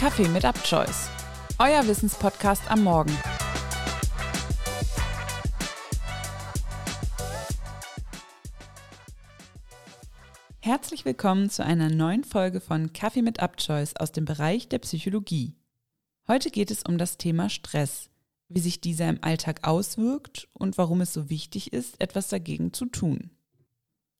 Kaffee mit UpChoice, euer Wissenspodcast am Morgen. Herzlich willkommen zu einer neuen Folge von Kaffee mit UpChoice aus dem Bereich der Psychologie. Heute geht es um das Thema Stress, wie sich dieser im Alltag auswirkt und warum es so wichtig ist, etwas dagegen zu tun.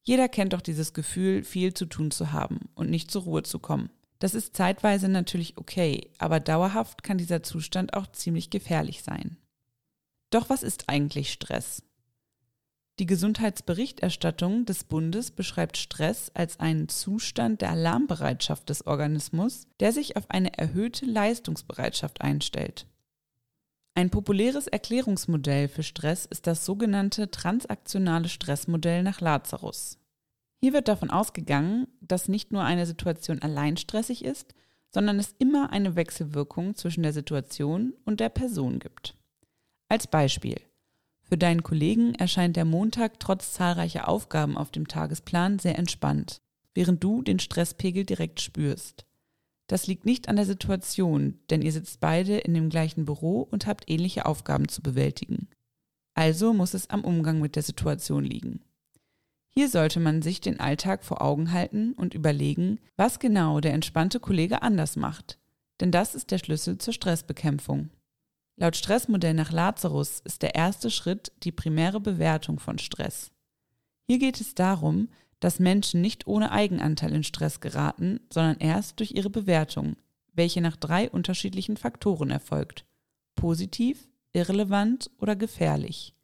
Jeder kennt doch dieses Gefühl, viel zu tun zu haben und nicht zur Ruhe zu kommen. Das ist zeitweise natürlich okay, aber dauerhaft kann dieser Zustand auch ziemlich gefährlich sein. Doch was ist eigentlich Stress? Die Gesundheitsberichterstattung des Bundes beschreibt Stress als einen Zustand der Alarmbereitschaft des Organismus, der sich auf eine erhöhte Leistungsbereitschaft einstellt. Ein populäres Erklärungsmodell für Stress ist das sogenannte transaktionale Stressmodell nach Lazarus. Hier wird davon ausgegangen, dass nicht nur eine Situation allein stressig ist, sondern es immer eine Wechselwirkung zwischen der Situation und der Person gibt. Als Beispiel. Für deinen Kollegen erscheint der Montag trotz zahlreicher Aufgaben auf dem Tagesplan sehr entspannt, während du den Stresspegel direkt spürst. Das liegt nicht an der Situation, denn ihr sitzt beide in dem gleichen Büro und habt ähnliche Aufgaben zu bewältigen. Also muss es am Umgang mit der Situation liegen. Hier sollte man sich den Alltag vor Augen halten und überlegen, was genau der entspannte Kollege anders macht. Denn das ist der Schlüssel zur Stressbekämpfung. Laut Stressmodell nach Lazarus ist der erste Schritt die primäre Bewertung von Stress. Hier geht es darum, dass Menschen nicht ohne Eigenanteil in Stress geraten, sondern erst durch ihre Bewertung, welche nach drei unterschiedlichen Faktoren erfolgt. Positiv, irrelevant oder gefährlich.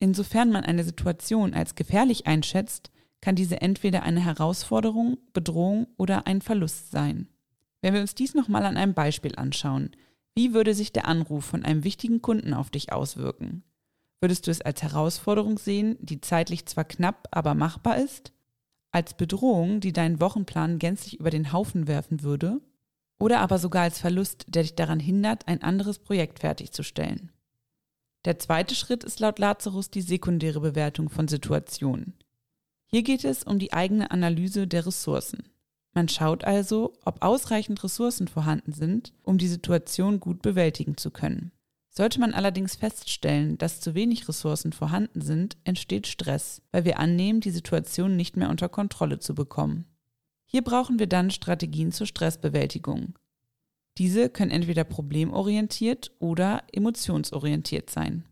Insofern man eine Situation als gefährlich einschätzt, kann diese entweder eine Herausforderung, Bedrohung oder ein Verlust sein. Wenn wir uns dies nochmal an einem Beispiel anschauen, wie würde sich der Anruf von einem wichtigen Kunden auf dich auswirken? Würdest du es als Herausforderung sehen, die zeitlich zwar knapp, aber machbar ist? Als Bedrohung, die deinen Wochenplan gänzlich über den Haufen werfen würde? Oder aber sogar als Verlust, der dich daran hindert, ein anderes Projekt fertigzustellen? Der zweite Schritt ist laut Lazarus die sekundäre Bewertung von Situationen. Hier geht es um die eigene Analyse der Ressourcen. Man schaut also, ob ausreichend Ressourcen vorhanden sind, um die Situation gut bewältigen zu können. Sollte man allerdings feststellen, dass zu wenig Ressourcen vorhanden sind, entsteht Stress, weil wir annehmen, die Situation nicht mehr unter Kontrolle zu bekommen. Hier brauchen wir dann Strategien zur Stressbewältigung. Diese können entweder problemorientiert oder emotionsorientiert sein.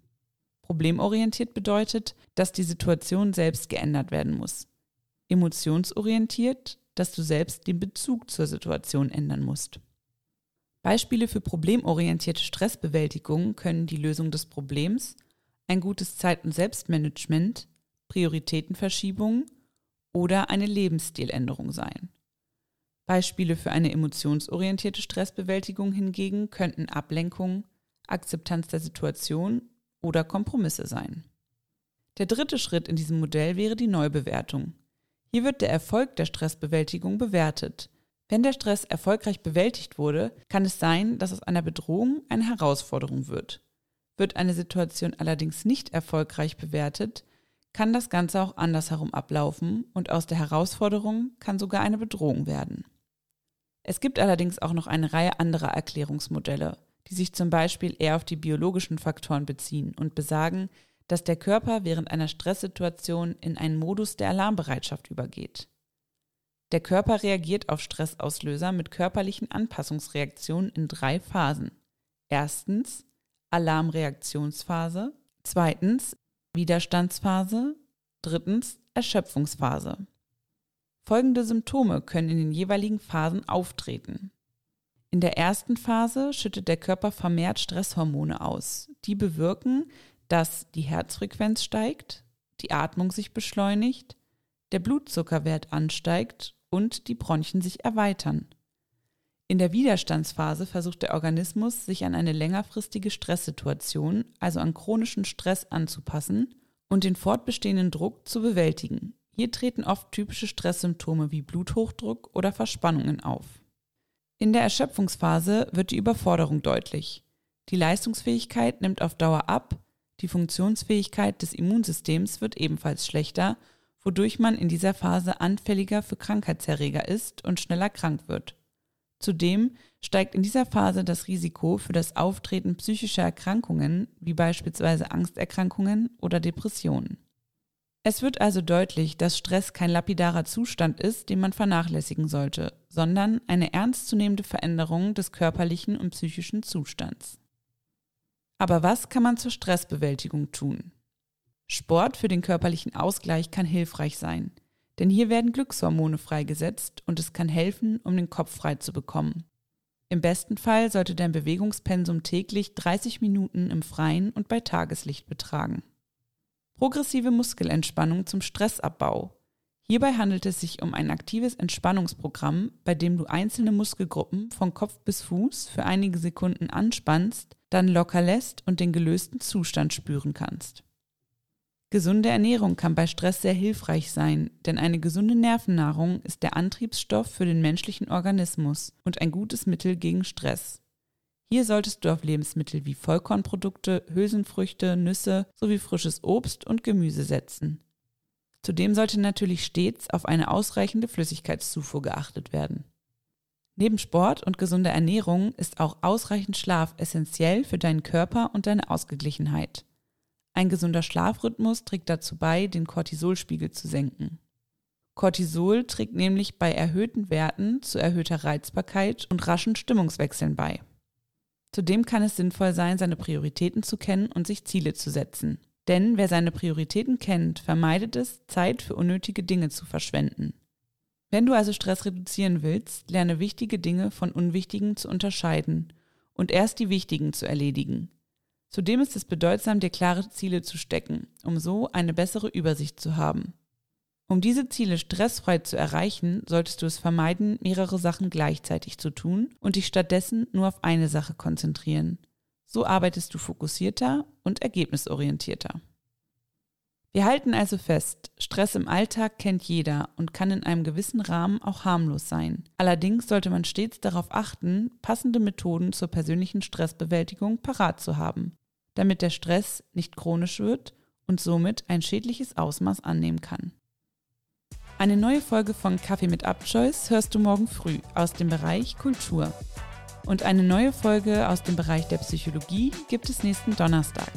Problemorientiert bedeutet, dass die Situation selbst geändert werden muss. Emotionsorientiert, dass du selbst den Bezug zur Situation ändern musst. Beispiele für problemorientierte Stressbewältigung können die Lösung des Problems, ein gutes Zeit- und Selbstmanagement, Prioritätenverschiebung oder eine Lebensstiländerung sein. Beispiele für eine emotionsorientierte Stressbewältigung hingegen könnten Ablenkung, Akzeptanz der Situation oder Kompromisse sein. Der dritte Schritt in diesem Modell wäre die Neubewertung. Hier wird der Erfolg der Stressbewältigung bewertet. Wenn der Stress erfolgreich bewältigt wurde, kann es sein, dass aus einer Bedrohung eine Herausforderung wird. Wird eine Situation allerdings nicht erfolgreich bewertet, kann das Ganze auch andersherum ablaufen und aus der Herausforderung kann sogar eine Bedrohung werden. Es gibt allerdings auch noch eine Reihe anderer Erklärungsmodelle, die sich zum Beispiel eher auf die biologischen Faktoren beziehen und besagen, dass der Körper während einer Stresssituation in einen Modus der Alarmbereitschaft übergeht. Der Körper reagiert auf Stressauslöser mit körperlichen Anpassungsreaktionen in drei Phasen. Erstens Alarmreaktionsphase, zweitens Widerstandsphase, drittens Erschöpfungsphase. Folgende Symptome können in den jeweiligen Phasen auftreten. In der ersten Phase schüttet der Körper vermehrt Stresshormone aus. Die bewirken, dass die Herzfrequenz steigt, die Atmung sich beschleunigt, der Blutzuckerwert ansteigt und die Bronchien sich erweitern. In der Widerstandsphase versucht der Organismus, sich an eine längerfristige Stresssituation, also an chronischen Stress anzupassen und den fortbestehenden Druck zu bewältigen. Hier treten oft typische Stresssymptome wie Bluthochdruck oder Verspannungen auf. In der Erschöpfungsphase wird die Überforderung deutlich. Die Leistungsfähigkeit nimmt auf Dauer ab, die Funktionsfähigkeit des Immunsystems wird ebenfalls schlechter, wodurch man in dieser Phase anfälliger für Krankheitserreger ist und schneller krank wird. Zudem steigt in dieser Phase das Risiko für das Auftreten psychischer Erkrankungen, wie beispielsweise Angsterkrankungen oder Depressionen. Es wird also deutlich, dass Stress kein lapidarer Zustand ist, den man vernachlässigen sollte, sondern eine ernstzunehmende Veränderung des körperlichen und psychischen Zustands. Aber was kann man zur Stressbewältigung tun? Sport für den körperlichen Ausgleich kann hilfreich sein, denn hier werden Glückshormone freigesetzt und es kann helfen, um den Kopf frei zu bekommen. Im besten Fall sollte dein Bewegungspensum täglich 30 Minuten im Freien und bei Tageslicht betragen. Progressive Muskelentspannung zum Stressabbau. Hierbei handelt es sich um ein aktives Entspannungsprogramm, bei dem du einzelne Muskelgruppen von Kopf bis Fuß für einige Sekunden anspannst, dann locker lässt und den gelösten Zustand spüren kannst. Gesunde Ernährung kann bei Stress sehr hilfreich sein, denn eine gesunde Nervennahrung ist der Antriebsstoff für den menschlichen Organismus und ein gutes Mittel gegen Stress. Hier solltest du auf Lebensmittel wie Vollkornprodukte, Hülsenfrüchte, Nüsse sowie frisches Obst und Gemüse setzen. Zudem sollte natürlich stets auf eine ausreichende Flüssigkeitszufuhr geachtet werden. Neben Sport und gesunder Ernährung ist auch ausreichend Schlaf essentiell für deinen Körper und deine Ausgeglichenheit. Ein gesunder Schlafrhythmus trägt dazu bei, den Cortisolspiegel zu senken. Cortisol trägt nämlich bei erhöhten Werten zu erhöhter Reizbarkeit und raschen Stimmungswechseln bei. Zudem kann es sinnvoll sein, seine Prioritäten zu kennen und sich Ziele zu setzen. Denn wer seine Prioritäten kennt, vermeidet es, Zeit für unnötige Dinge zu verschwenden. Wenn du also Stress reduzieren willst, lerne wichtige Dinge von unwichtigen zu unterscheiden und erst die wichtigen zu erledigen. Zudem ist es bedeutsam, dir klare Ziele zu stecken, um so eine bessere Übersicht zu haben. Um diese Ziele stressfrei zu erreichen, solltest du es vermeiden, mehrere Sachen gleichzeitig zu tun und dich stattdessen nur auf eine Sache konzentrieren. So arbeitest du fokussierter und ergebnisorientierter. Wir halten also fest, Stress im Alltag kennt jeder und kann in einem gewissen Rahmen auch harmlos sein. Allerdings sollte man stets darauf achten, passende Methoden zur persönlichen Stressbewältigung parat zu haben, damit der Stress nicht chronisch wird und somit ein schädliches Ausmaß annehmen kann. Eine neue Folge von Kaffee mit Abchoice hörst du morgen früh aus dem Bereich Kultur. Und eine neue Folge aus dem Bereich der Psychologie gibt es nächsten Donnerstag.